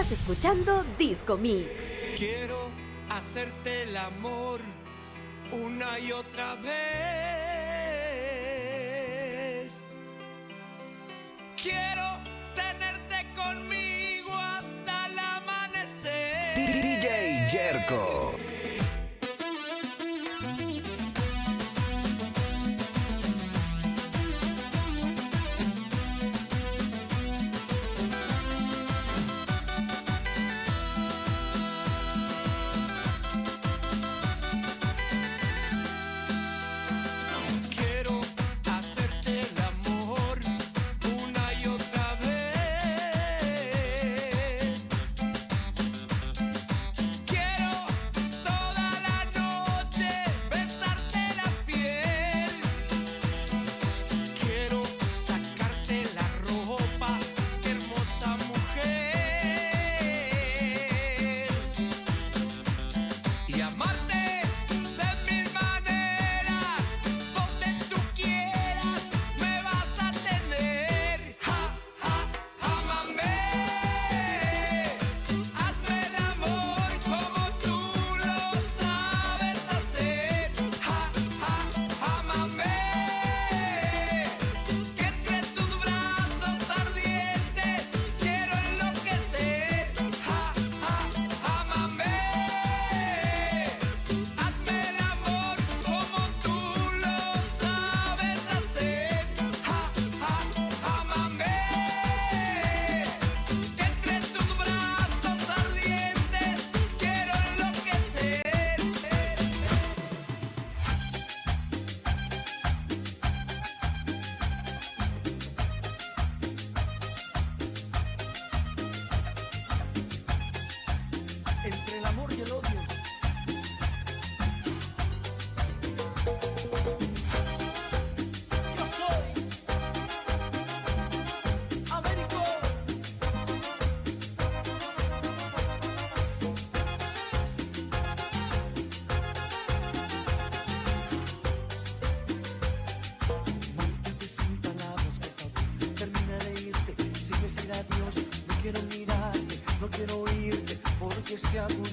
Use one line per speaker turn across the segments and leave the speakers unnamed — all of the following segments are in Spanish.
Estás escuchando Disco Mix.
Quiero hacerte el amor una y otra vez. Quiero tenerte conmigo hasta el amanecer.
DJ Jerko.
Diabo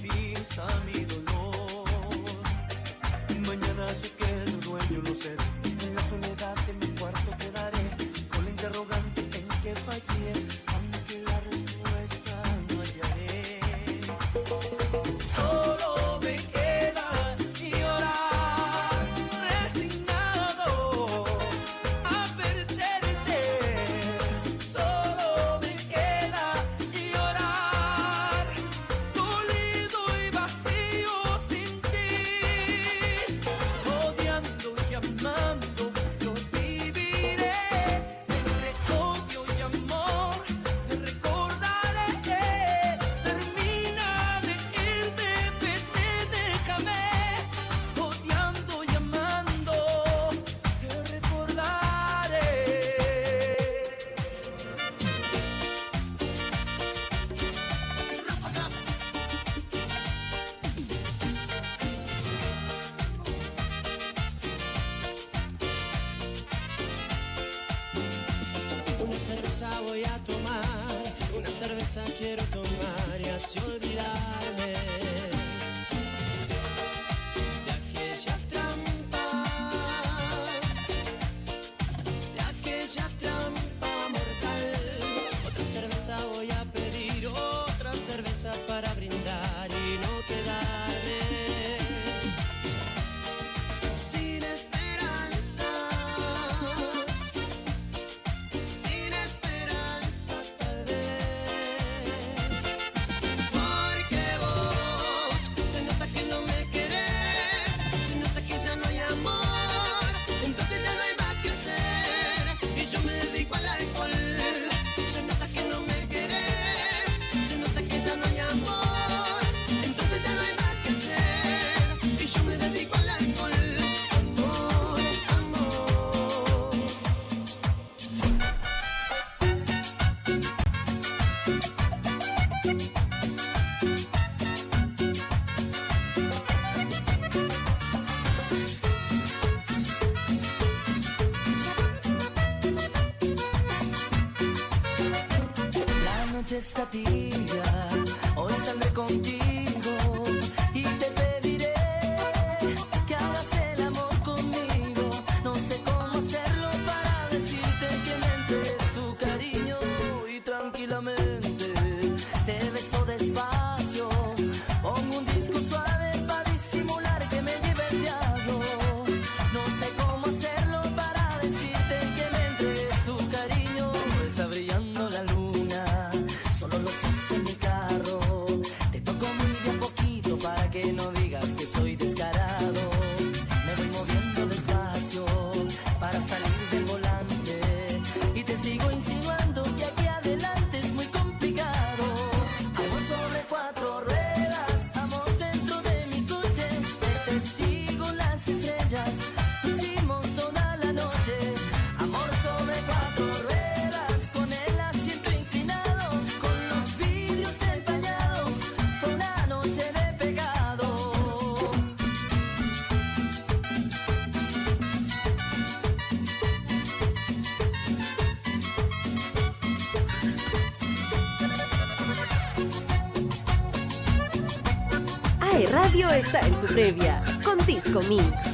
cerveza quiero tomar y así olvidarme. para
que no digas que
en tu previa con Disco Mix.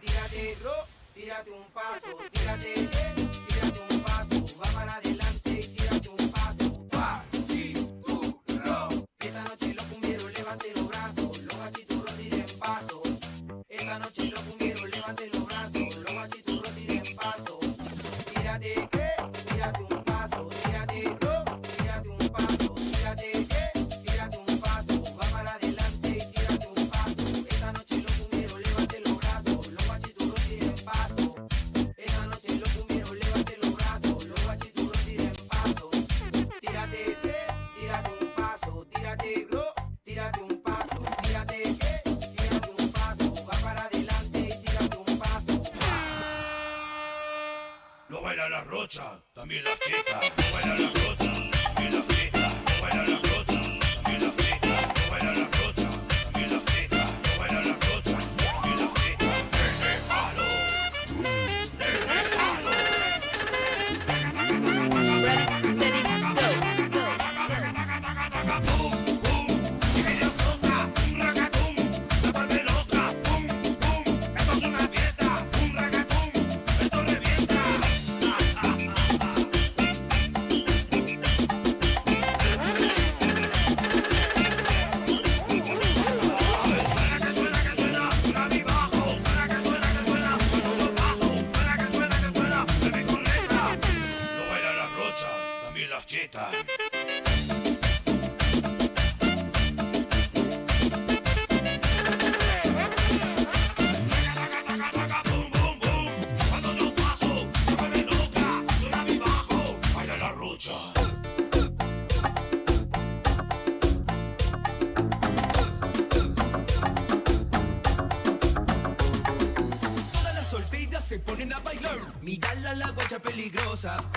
tírate, bro, tírate un paso, tírate, tírate un paso, va para adelante.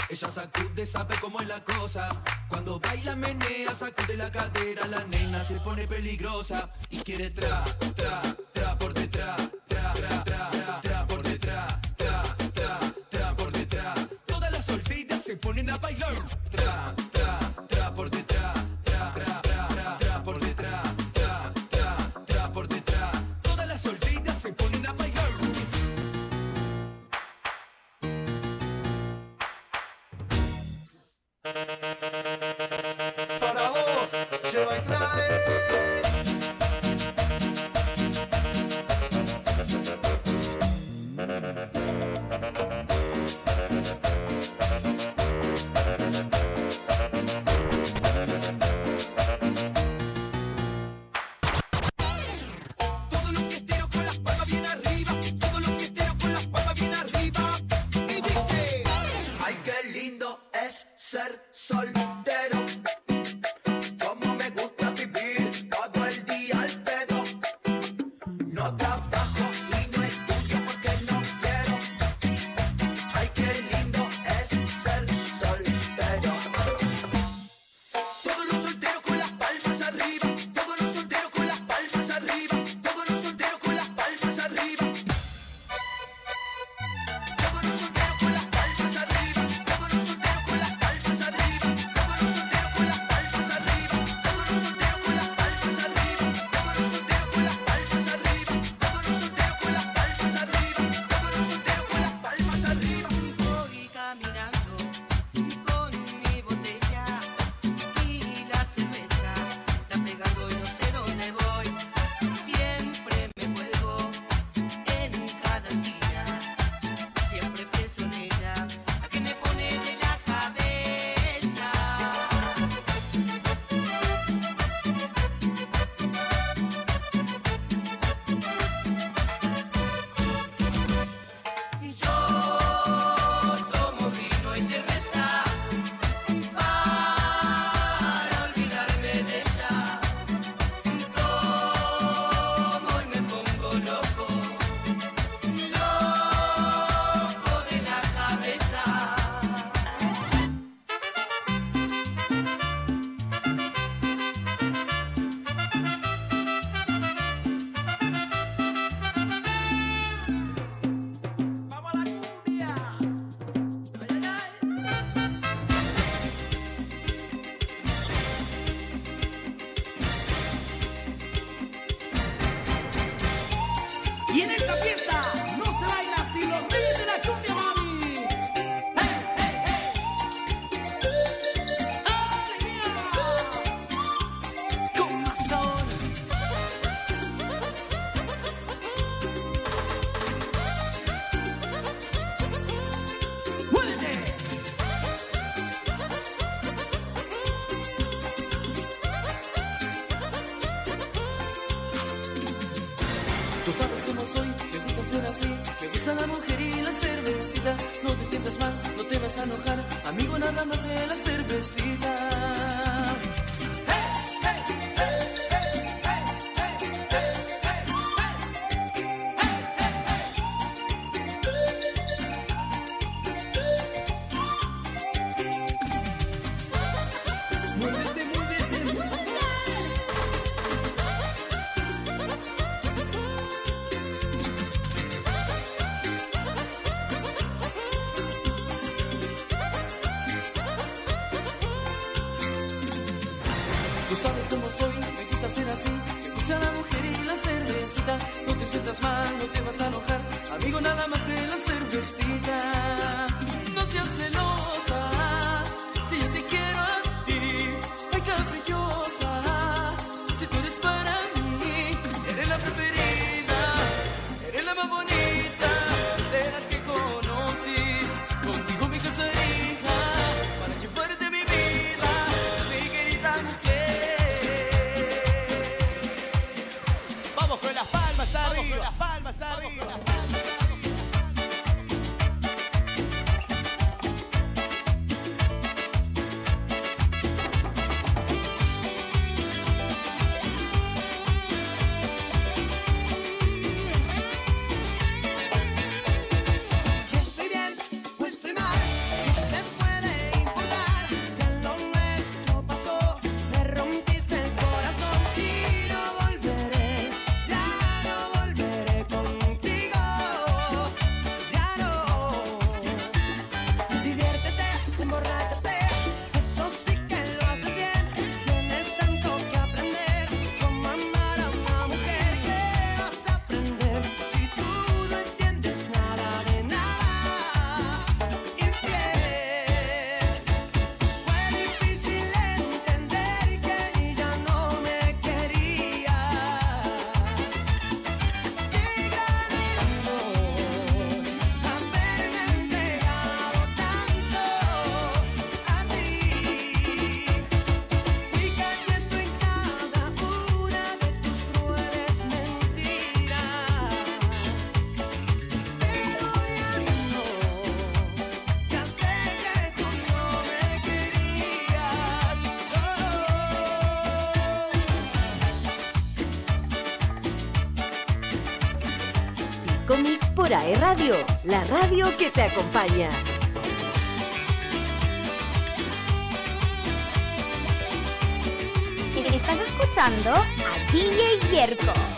Ella
sacude, sabe cómo es la cosa. Cuando baila, menea, sacude la cadera. La nena se pone peligrosa y quiere tra, tra.
como soy, me gusta ser así, me gusta la mujer y la cervecita. No te sientas mal, no te vas a enojar, amigo, nada más de la cervecita. La
radio que te acompaña.
Estás escuchando a DJ Yerko.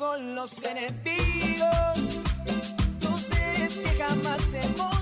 con los enemigos. Tú seres que jamás hemos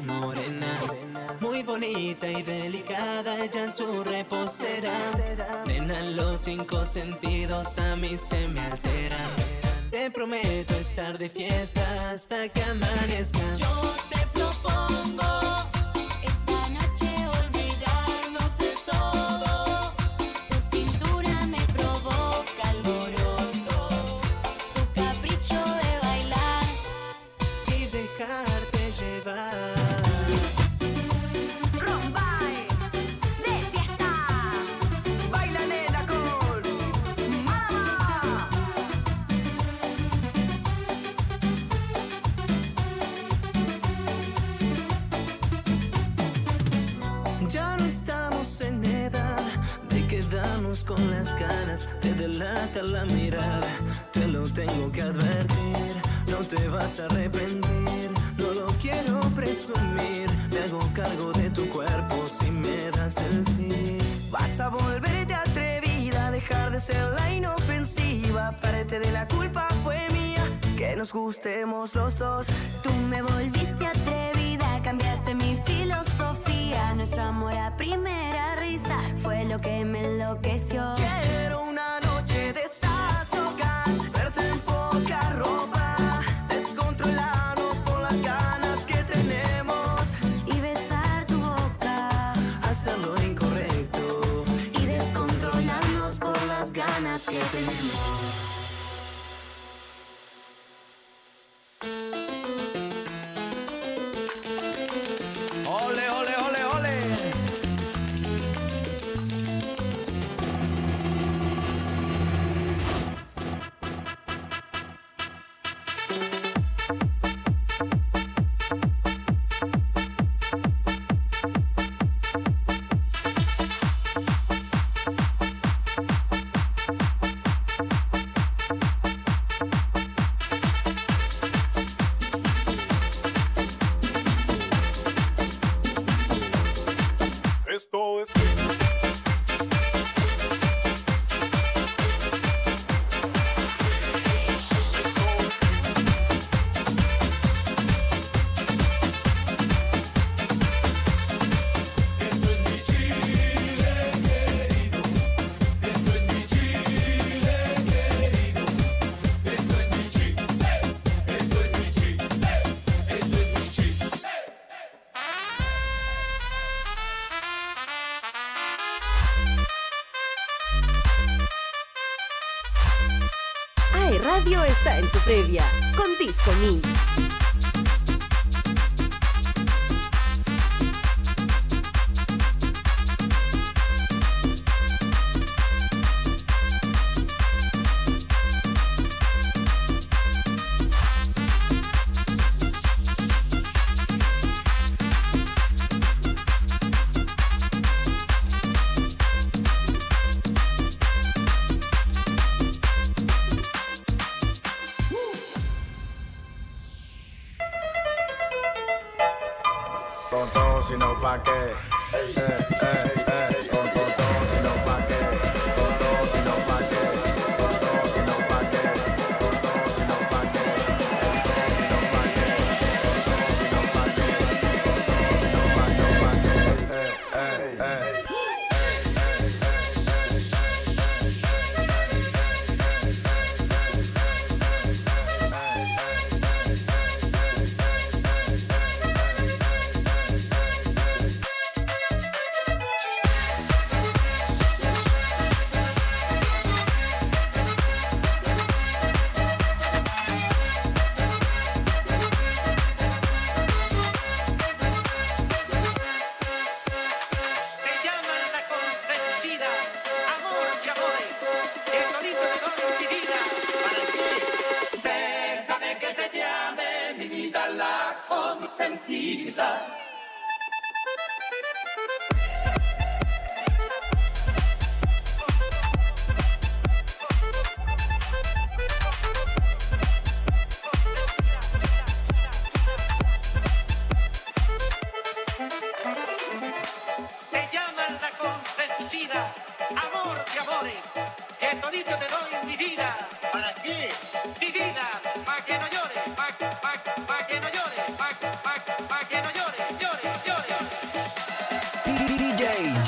morena. Muy bonita y delicada ella en su reposera. Nena, los cinco sentidos a mí se me alteran. Te prometo estar de fiesta hasta que amanezca.
Yo te propongo
los dos.
Tú me volviste atrevida, cambiaste mi filosofía. Nuestro amor a primera risa fue lo que me enloqueció.
Quiero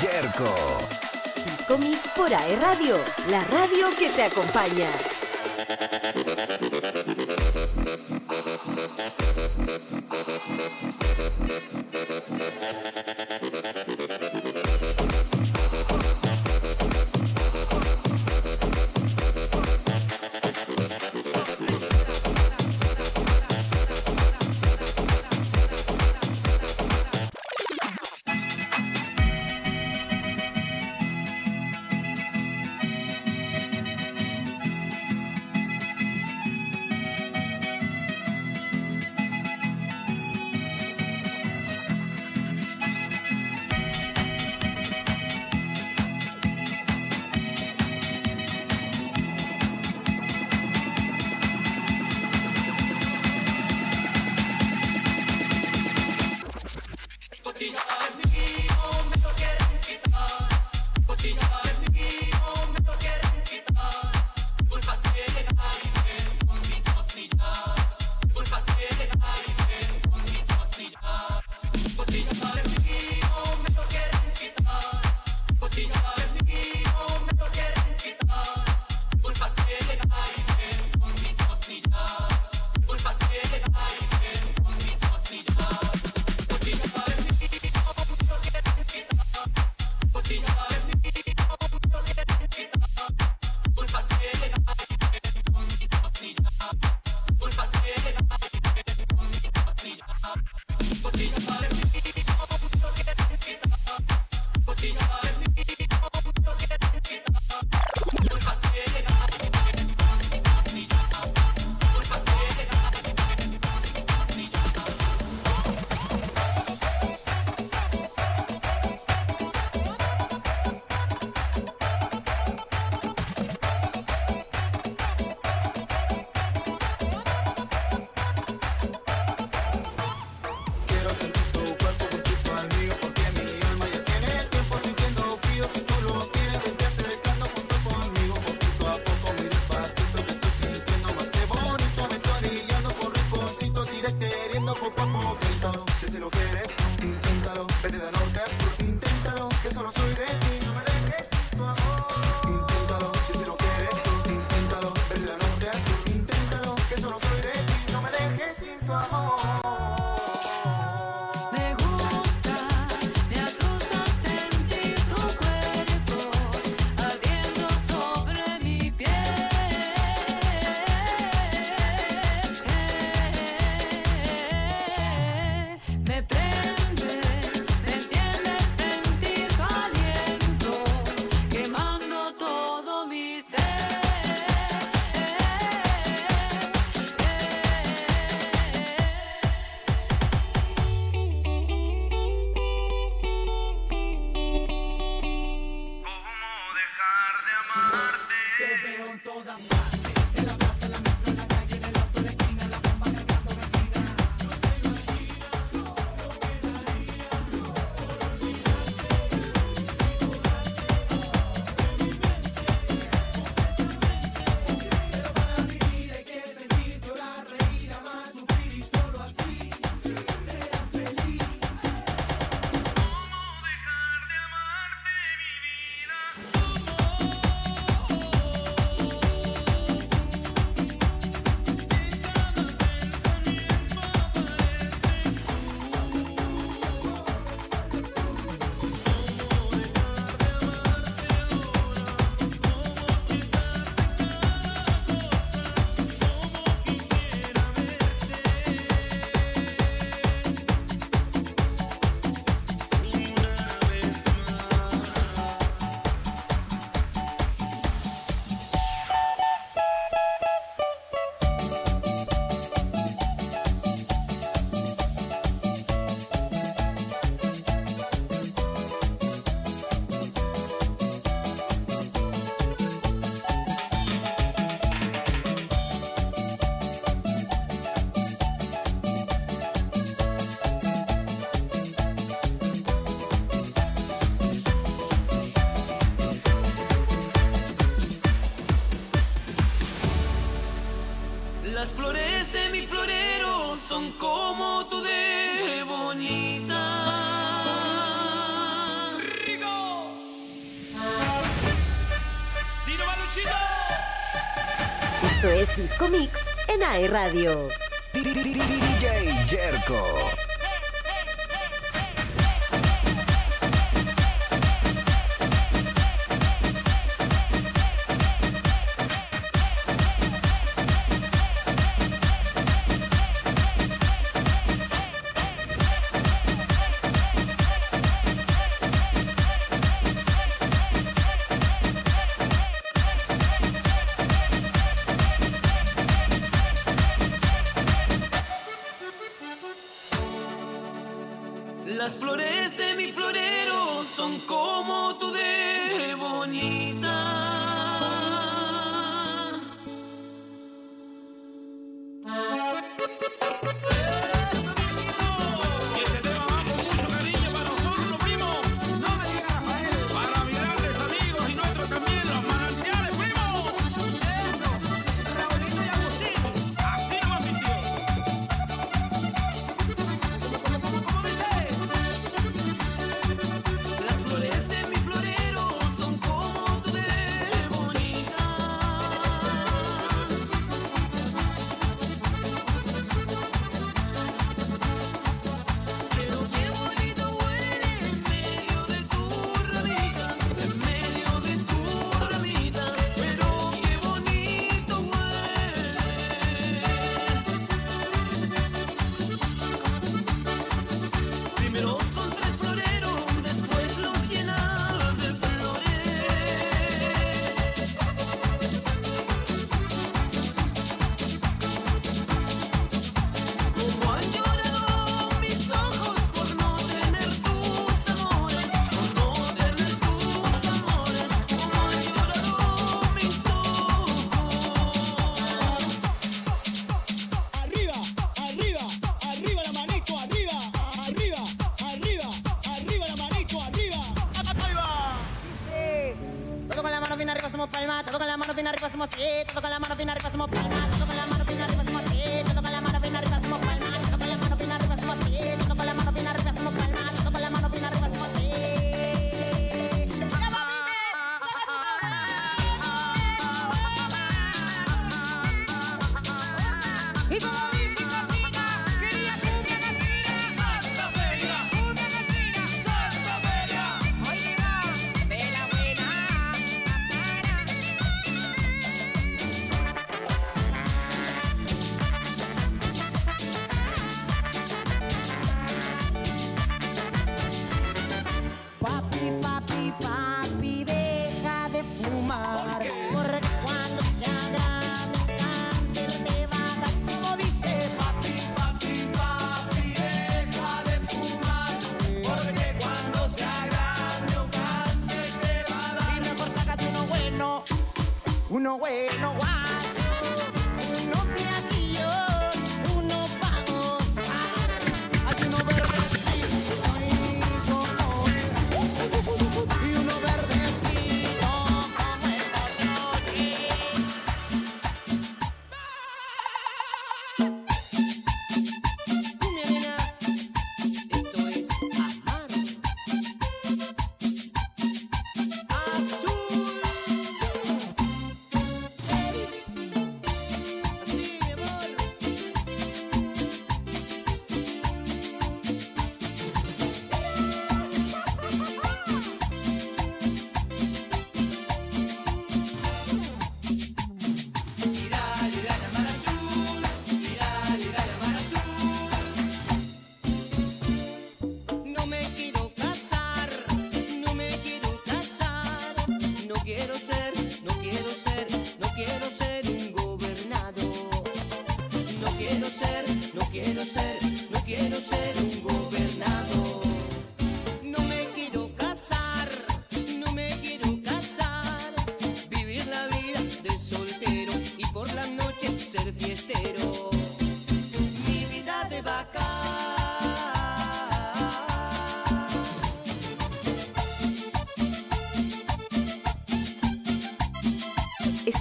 Yerko. Disco Mix por AE Radio, la radio que te acompaña.
Yeah. Radio.
DJ Jerko.
arriba hacemos
esto, con la mano bien arriba la mano arriba.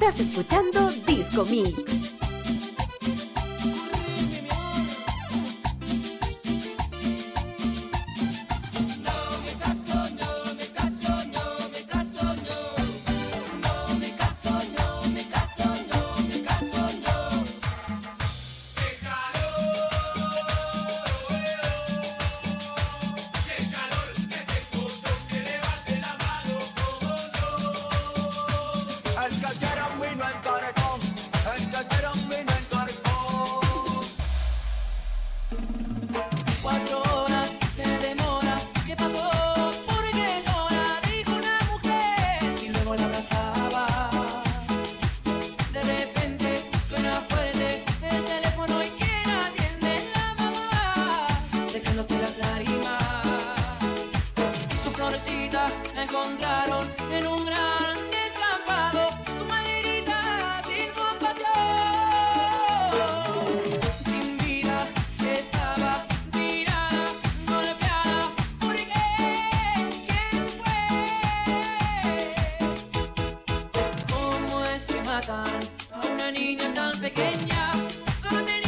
Estás escuchando Disco Mix.
a
una
niña tan pequeña.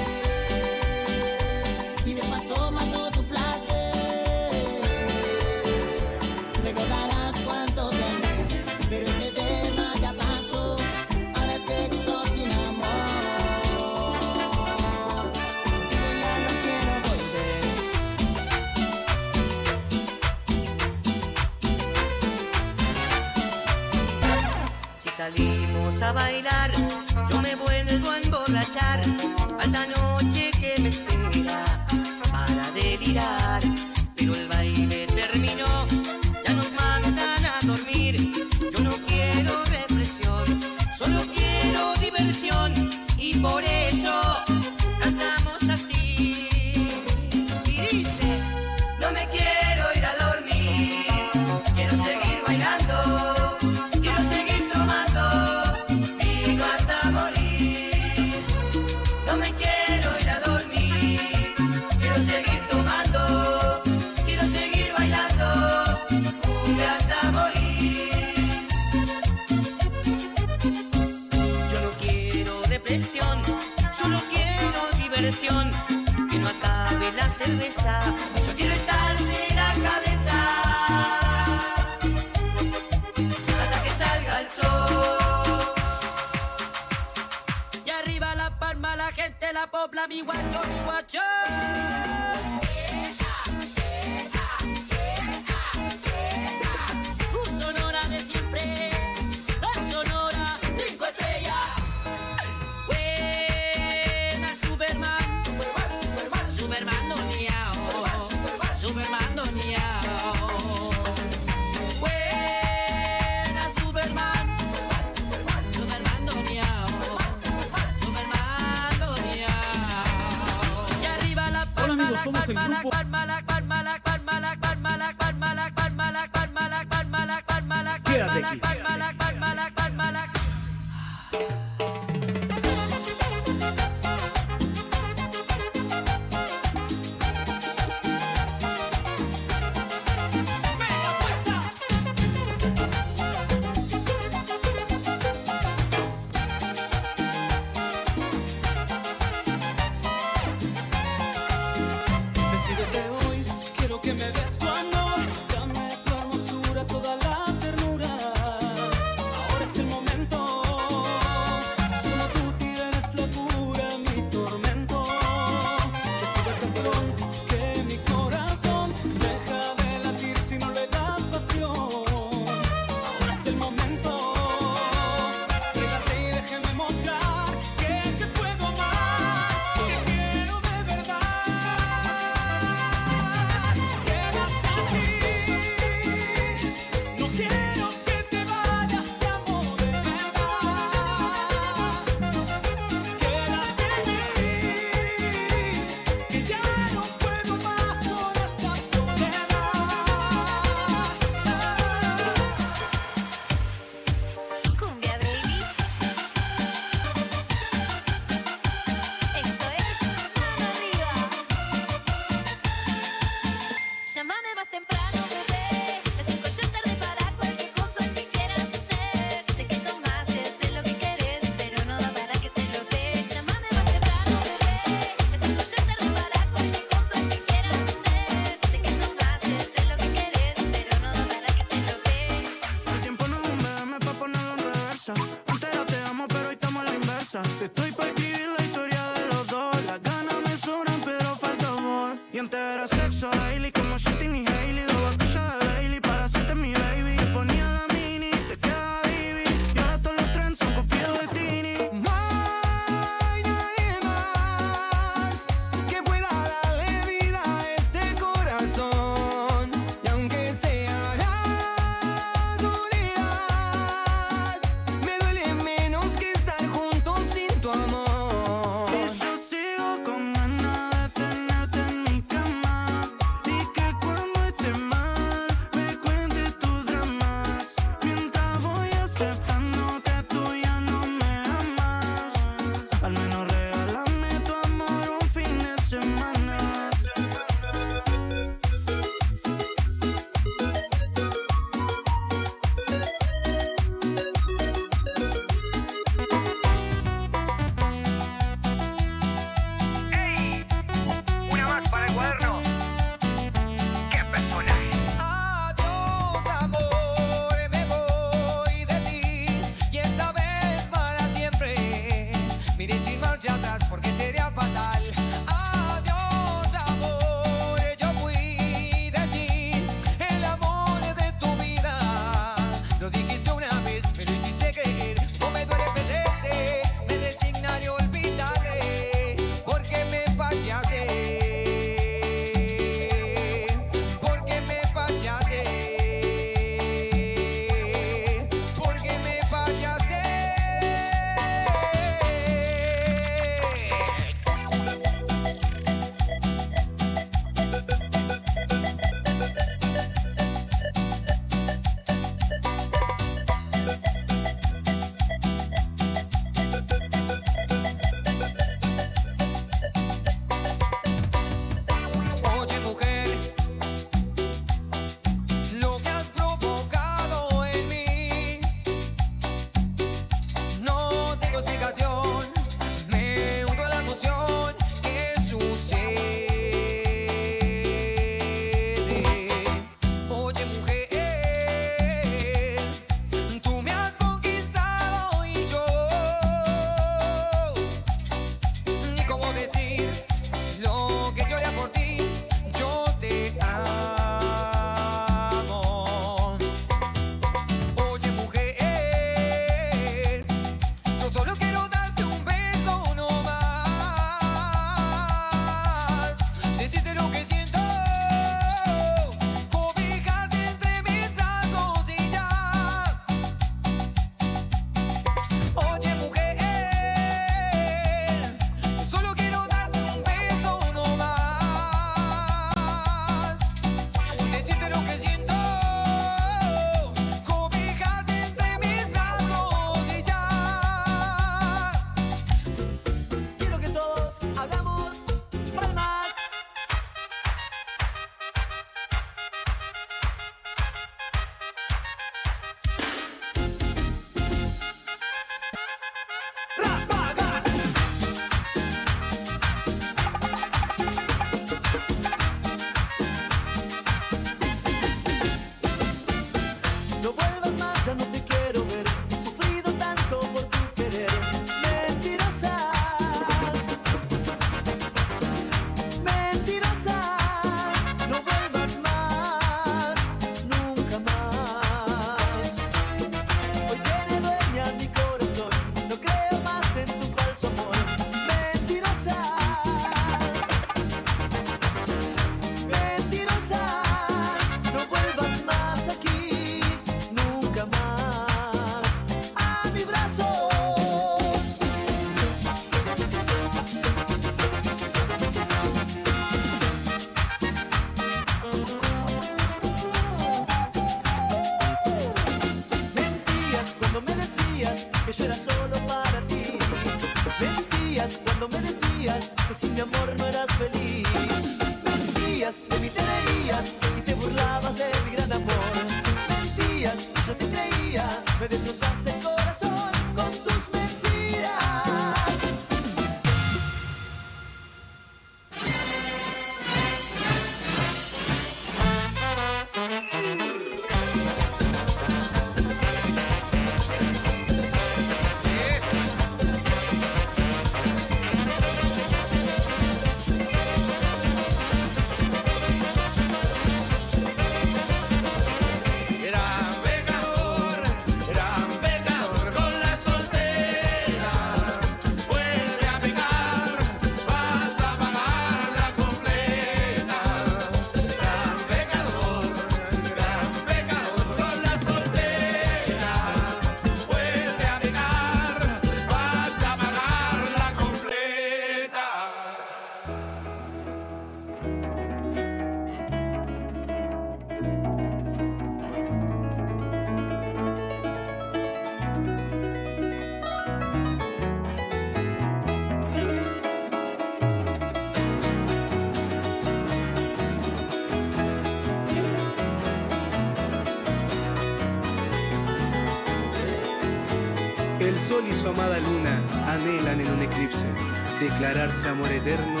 Declararse amor eterno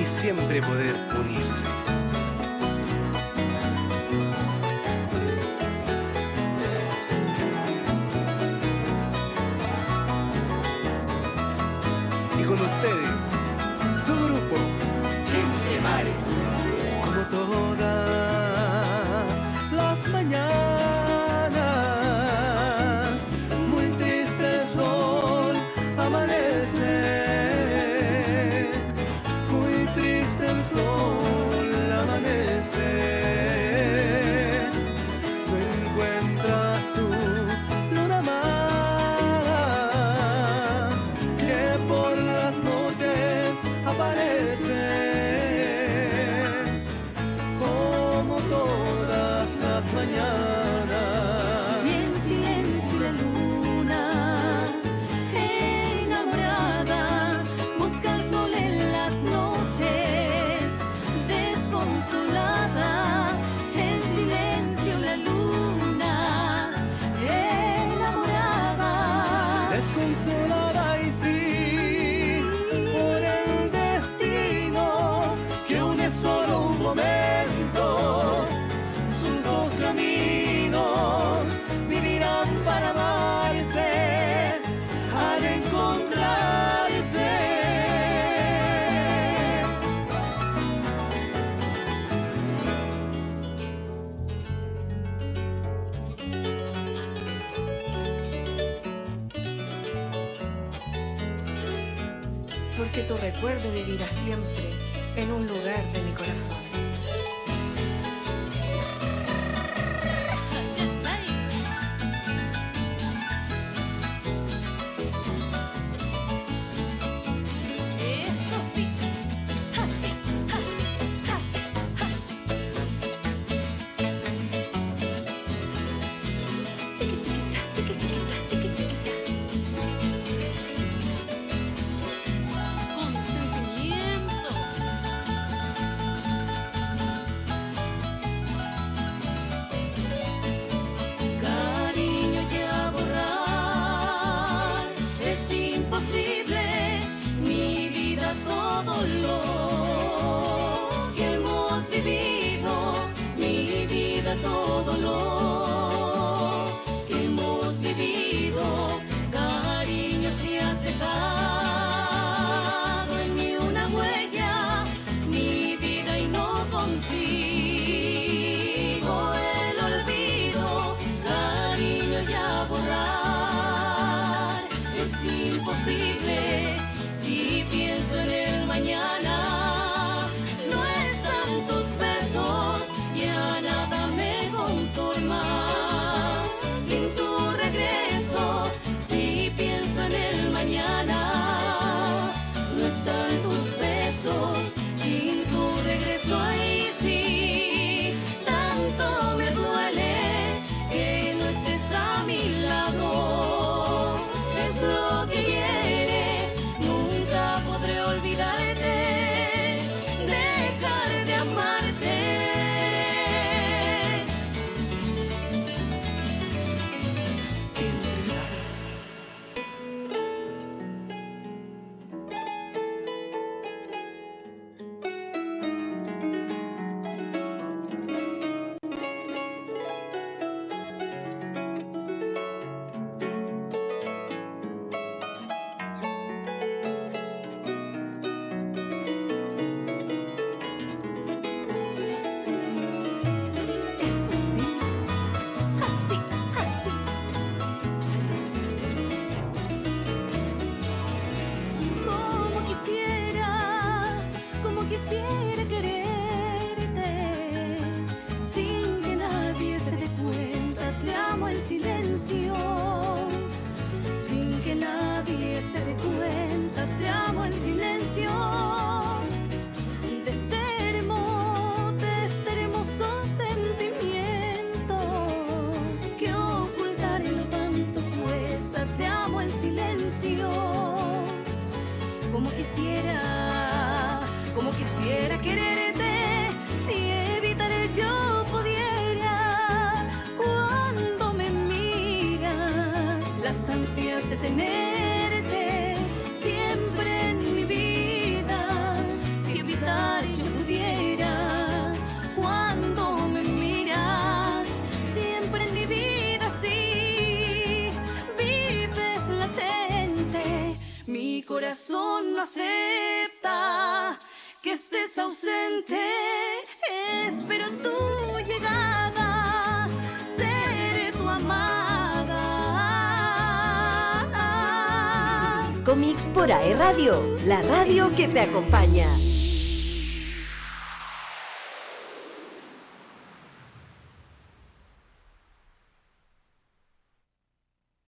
y siempre poder
AE Radio, la radio que te acompaña.